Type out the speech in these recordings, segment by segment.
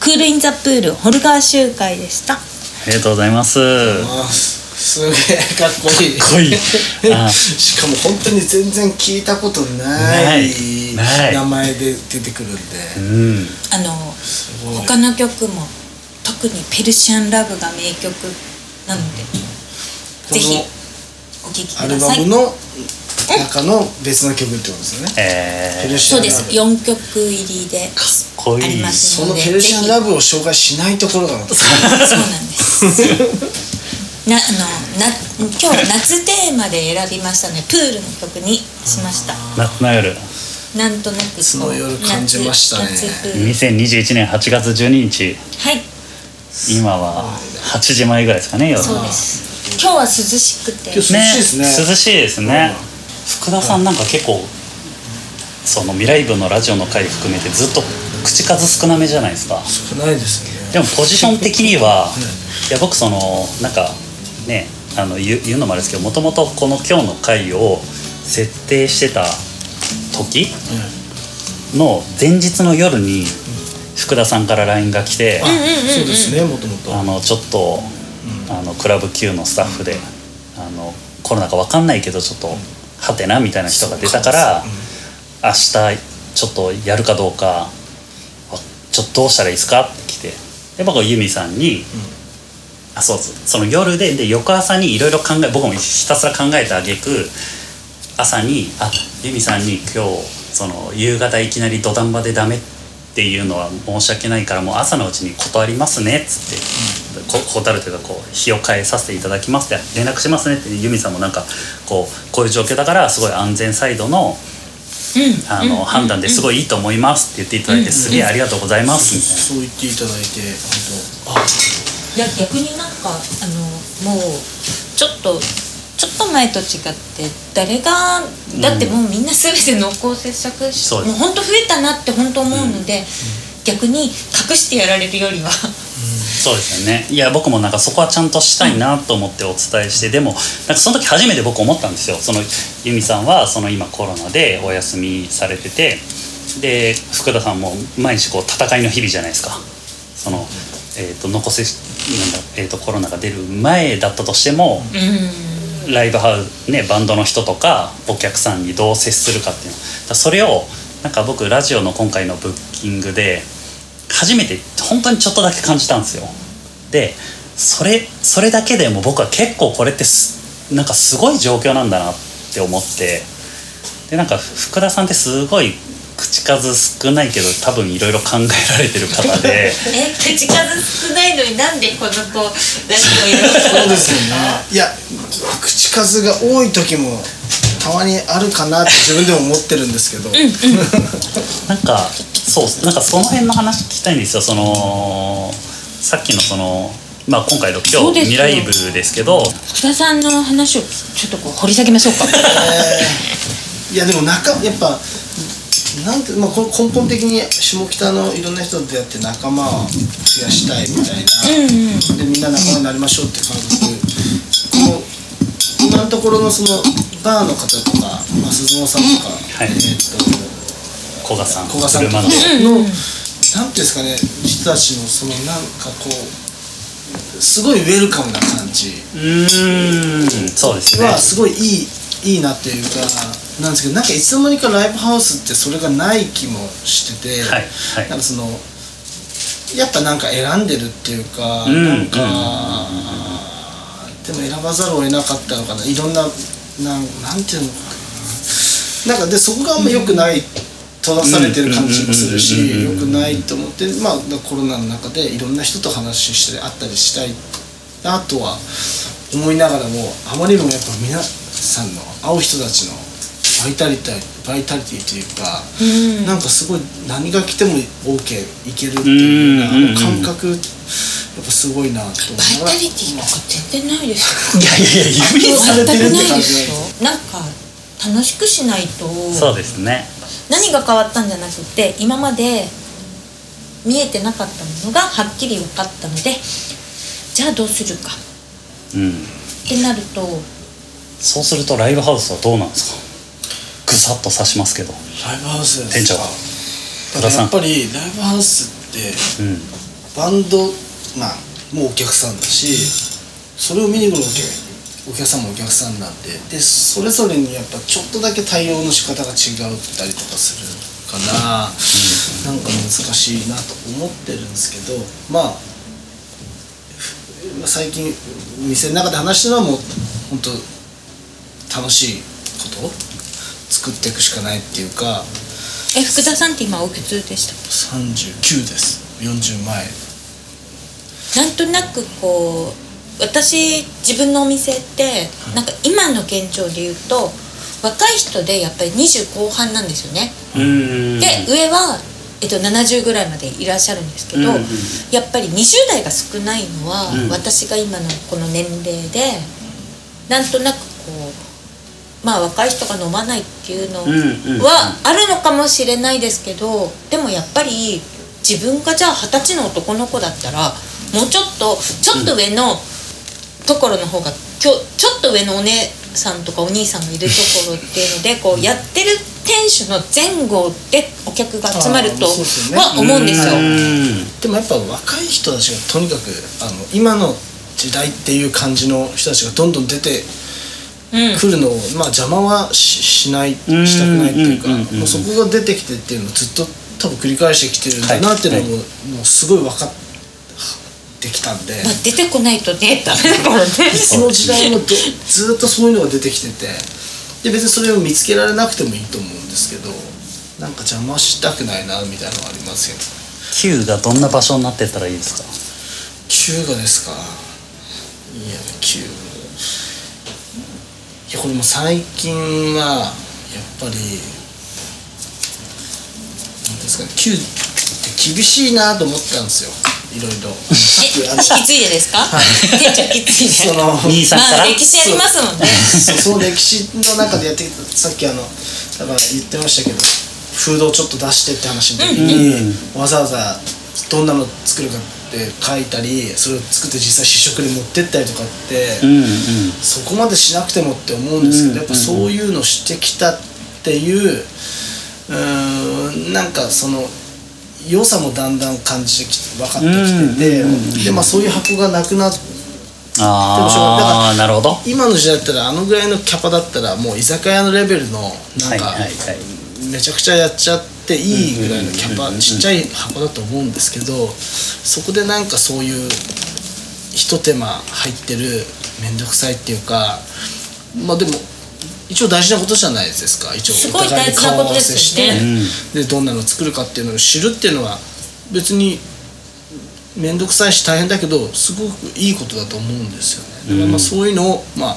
クールインザプールホルガー集会でした。ありがとうございます。あすげえかっこいい。かっこいい。あしかも本当に全然聞いたことなない。いない。名前で出てくるんで。うん。あの他の曲も特に「ペルシャンラブ」が名曲なのでぜひお聴きくアルださい。バムの中の別の曲ってことですよね。えー、ペルシャンラブ。そうです。4曲入りでこいい。ありますそのペルシャンラブを紹介しないところがまたそうなんです。なあのな今日は夏テーマで選びましたね。プールの曲にしました。夏の夜。なんとなくこう夏の夜感じましたね。夏夏プール2021年8月12日。はい。今は8時前ぐらいですかね夜そうです。今日は涼しくて。涼しいですね。涼しいですね、福田さんなんか結構その未来部のラジオの回含めてずっと口数少なめじゃないですか。少ないですよね。でもポジション的には、いや僕そのなんかねあの言う言うのもあれですけどもともとこの今日の回を設定してた時の前日の夜に福田さんから LINE が来てあ、そうですねもともとあのちょっと、あのクラブ Q のスタッフであのコロナか分かんないけどちょっとはてなみたいな人が出たから明日ちょっとやるかどうかわちょっとどうしたらいいですか？って来て。で僕はユミさんに、あそう。その夜でで翌朝にいろいろ考え僕もひたすら考えたあげく朝に「あユミさんに今日その夕方いきなり土壇場でダメっていうのは申し訳ないからもう朝のうちに断りますね」っつって、こ断るというかこう日を変えさせていただきますって連絡しますねってユミさんもなんかこうこういう状況だからすごい安全サイドのあの、判断ですごいいいと思いますって言っていただいて、すげえありがとうございますみたいな。そう言っていただいて本当あいや逆になんかあのもうちょっとちょっと前と違って誰がだってもうみんな全て濃厚接触し、そうです。もう本当増えたなって本当思うので、逆に隠してやられるよりは。そうですよね。いや僕もなんかそこはちゃんとしたいなと思ってお伝えして、でもなんかその時初めて僕思ったんですよ。その由美さんはその今コロナでお休みされててで福田さんも毎日こう戦いの日々じゃないですか。その、えー、と残せなんだ、えー、とコロナが出る前だったとしても、うんライブハウスねバンドの人とかお客さんにどう接するかっていうの。だそれをなんか僕ラジオの今回のブッキングで初めて本当にちょっとだけ感じたんですよ。でそれそれだけでも僕は結構これってすなんかすごい状況なんだなって思って。でなんか福田さんってすごい口数少ないけど多分いろいろ考えられてる方で。え口数少ないのになんでこの子ラジオやそうですよねいや口数が多い時もたまにあるかなって自分でも思ってるんですけど、なんかそうなんかその辺の話聞きたいんですよ。そのさっきのそのまあ今回の今日そうですよ。未来部ですけど。福田さんの話をちょっとこう掘り下げましょうか。いやでも仲やっぱなんて、まあ、こ根本的に下北のいろんな人と出会って仲間を増やしたいみたいな、でみんな仲間になりましょうって感覚この今のところのそのバーの方とか、まあ、鈴野さんとか、はい。えーっと古賀さん。古賀さんとか車のの、なんていうんですかね人たちのそのなんかこうすごいウェルカムな感じ。うーん。そうですね。はすごいいいいいなっていうかなんですけどなんかいつの間にかライブハウスってそれがない気もしてて、はいはい。なんかそのやっぱなんか選んでるっていうか、うんなんか、でも選ばざるを得なかったのかな。いろんななんなんていうのかな。なんかでそこがあんま良くない閉ざされてる感じもするしうん良くないと思ってまあコロナの中でいろんな人と話したり会ったりしたいなとは思いながらもあまりにもやっぱ皆さんの会う人たちのバイタリティバイタリティというか、なんかすごい何が来ても OK いけるっていうようなあうんの感覚やっぱすごいなと思バイタリティとか全然ないですよ。いやいやいや指されてるって全くないで感じすよ。なんか楽しくしないとそうですね。何が変わったんじゃなくて今まで見えてなかったものがはっきり分かったのでじゃあどうするか。うん。ってなるとそうするとライブハウスはどうなんですか？ぐさっと刺しますけど。ライブハウスですか？店長。だからやっぱりライブハウスってうんバンドマンもお客さんだしそれを見に来るお客お客さんもお客さんなんででそれぞれにやっぱちょっとだけ対応の仕方が違ったりとかするから、なんか難しいなと思ってるんですけどまあふ最近店の中で話してるのはもう本当楽しいことを作っていくしかないっていうかえ福田さんって今おいくつでした？39です。40前。なんとなくこう私自分のお店ってなんか今の現状で言うと若い人でやっぱり20後半なんですよね。うん。で上は、えっと、70ぐらいまでいらっしゃるんですけど、うん。うんやっぱり20代が少ないのは、うん。私が今のこの年齢でなんとなくこうまあ若い人が飲まないっていうのはあるのかもしれないですけどでもやっぱり自分がじゃあ二十歳の男の子だったらもうちょっとちょっと上のところの方がきょちょっと上のお姉さんとかお兄さんがいるところっていうのでこうやってる店主の前後でお客が集まるとは思うんですよ。うん。でもやっぱ若い人たちがとにかくあの今の時代っていう感じの人たちがどんどん出てうん。くるのを、まあ邪魔はししないうんしたくないっていうか、もうそこが出てきてっていうのをずっと多分繰り返してきてるんだなっていうのも、はい。もうすごい分かってきたんで、まあ、出てこないとねダメだからね。いつの時代もどずっとそういうのが出てきてて。で別にそれを見つけられなくてもいいと思うんですけどなんか邪魔したくないなみたいなのがありますよね Q がどんな場所になってったらいいですか？ Q がですか？いや Q いやこれも最近はやっぱりなんですかね Q って厳しいなと思ったんですよいろいろえ、引き継いでですか？店長引き継いで。その兄さんから？まあ歴史ありますもんね。そうその歴史の中でやってきたさっきあのだから言ってましたけどフードをちょっと出してって話の時に、わざわざどんなの作るかって書いたりそれを作って実際試食で持ってったりとかって、うんうん。そこまでしなくてもって思うんですけど、うんやっぱそういうのしてきたっていううーんなんかその良さもだんだん感じてきて分かってきてて、うんでまあそういう箱がなくなってああなるほど。は今の時代だったらあのぐらいのキャパだったらもう居酒屋のレベルのなんかめちゃくちゃやっちゃっていいぐらいのキャパちっちゃい箱だと思うんですけどそこでなんかそういうひと手間入ってる面倒くさいっていうかまあでも一応大事なことじゃないですか。一応お互いに顔合わせして、うんでどんなの作るかっていうのを知るっていうのは別に面倒くさいし大変だけどすごくいいことだと思うんですよね。だからまあそういうのをまあ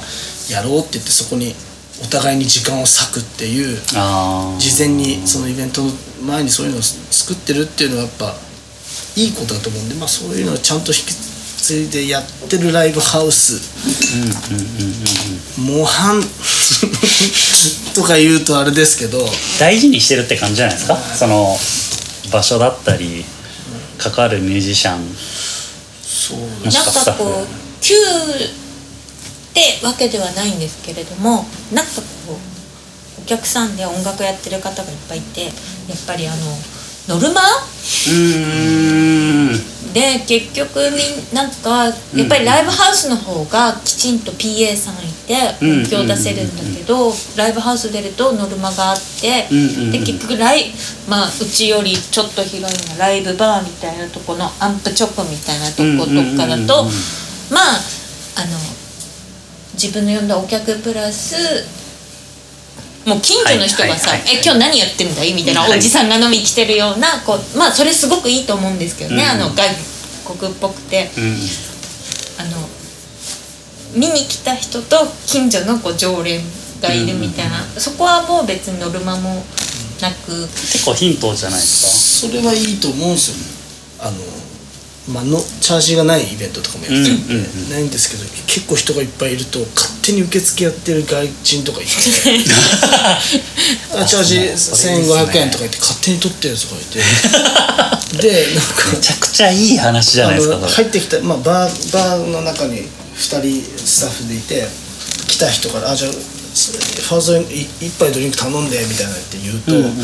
やろうって言ってそこにお互いに時間を割くっていう事前にそのイベントの前にそういうのを作ってるっていうのはやっぱいいことだと思うんでまあそういうのをちゃんと引き継いでやってるライブハウス。うんうんうんうんうん模範。とか言うとあれですけど。大事にしてるって感じじゃないですか？その場所だったり関わるミュージシャン。そう。もしなんかスタッフかこう旧ってわけではないんですけれどもなんかこうお客さんで音楽やってる方がいっぱいいてやっぱりあのノルマ？で結局みなんかやっぱりライブハウスの方がきちんと PA さんいてうん。音響出せるんだけどライブハウス出るとノルマがあってで結局ライまあうちよりちょっと広いのライブバーみたいなとこのアンプチョコみたいなとことかだとまああの自分の呼んだお客プラスもう近所の人がさ「はいはいはいえ今日何やってんだい?」みたいなはいおじさんが飲み来てるようなこうまあそれすごくいいと思うんですけどね、うんあの外国っぽくて。うんあの見に来た人と近所のこう常連がいるみたいな、そこはもう別にノルマもなく。結構ヒントじゃないですそれはいいと思うんですよあのまあのチャージがないイベントとかもやってるんで、うんうんうん。ないんですけど結構人がいっぱいいると勝手に受付やってる外人とかいて あチャージ1500円とか言って勝手に取ってるやつがいて。でなんかかめちゃくちゃいい話じゃないですか入ってきた、まあ、バーバーの中に2人スタッフでいて来た人から「あじゃあファーストに一杯ドリンク頼んで」みたいなのって言うと、うんうん。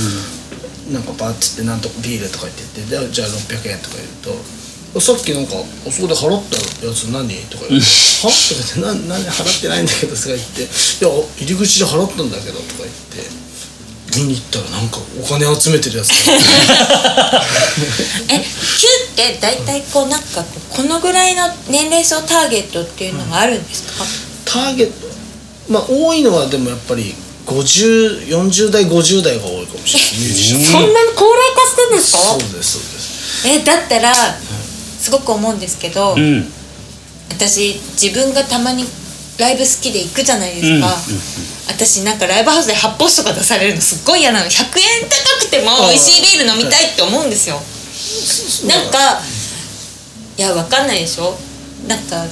なんかバーッつってなんとかビールとか言っててでじゃあ600円とか言うとさっきなんか「あそこで払ったやつ何?」とか言って「は?」とか言って「な何払ってないんだけど」とか言って「いや入り口で払ったんだけど」とか言って。見に行ったらなんかお金集めてるやつが え Q って大体こうなんかこのぐらいの年齢層ターゲットっていうのがあるんですか、ターゲット？まあ多いのはでもやっぱり5040代50代が多いかもしれない。そんなに高齢化してるんですか？そうですそうです。えだったらすごく思うんですけど、うん。私自分がたまにライブ好きで行くじゃないですか、うんうんうん私なんかライブハウスで発泡酒とか出されるのすっごい嫌なの100円高くても美味しいビール飲みたいって思うんですよ。なんかいやわかんないでしょ。なんか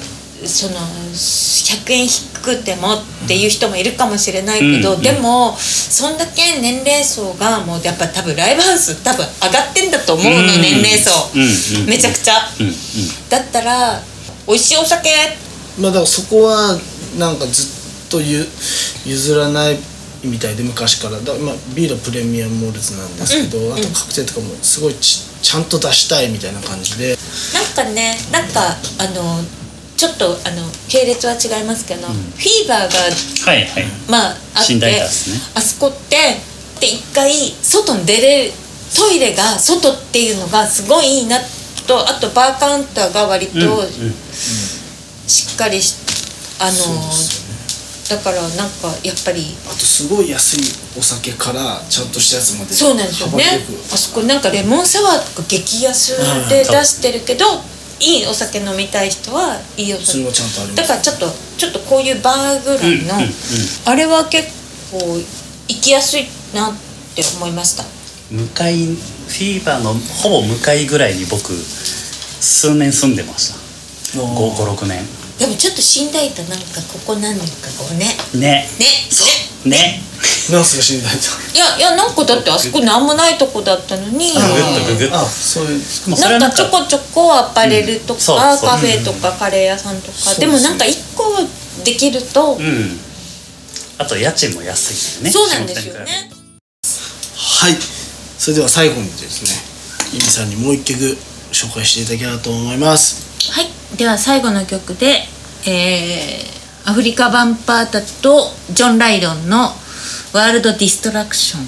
その100円低くてもっていう人もいるかもしれないけど、うん。でもそんだけ年齢層がもうやっぱ多分ライブハウス多分上がってんだと思うの、うん年齢層、うんうんめちゃくちゃ、うんうん。だったら美味しいお酒？まあだからそこはなんかずっとゆ譲らないみたいで昔から。だ、まあ、ビールはプレミアムモルツなんですけど、あとカクテルとかもすごいちちゃんと出したいみたいな感じで。なんかねなんかあのちょっとあの系列は違いますけど、フィーバーがはいはい。まああってね。あそこってで一回外に出れるトイレが外っていうのがすごいいいなとあとバーカウンターが割とうんうん。しっかりしあのそうですよね。だからなんかやっぱりあとすごい安いお酒からちゃんとしたやつまで。そうなんですよね。あそこなんかレモンサワーとか激安で出してるけどいいお酒飲みたい人はいいお酒。それはちゃんとありますだからちょっとちょっとこういうバーぐらいの、うんうんうん。あれは結構行きやすいなって思いました。向かいフィーバーのほぼ向かいぐらいに僕数年住んでました。56年。でもちょっと死んだいとなんかここ何年かこうね。ね。ね。ねなんすか死んだいといやいやなんかだってあそこ何もないとこだったのに。あそういうなんかちょこちょこアパレルとうん。そうかそう。カフェとかカレー屋さんとか。でもなんか一個できるとうん。あと家賃も安いんだよね。そうなんですよね。はい。それでは最後にですねイミさんにもう一曲紹介していただければと思います。はい。では最後の曲で、えーアフリカ・バンパータとジョン・ライドンの「ワールド・ディストラクション」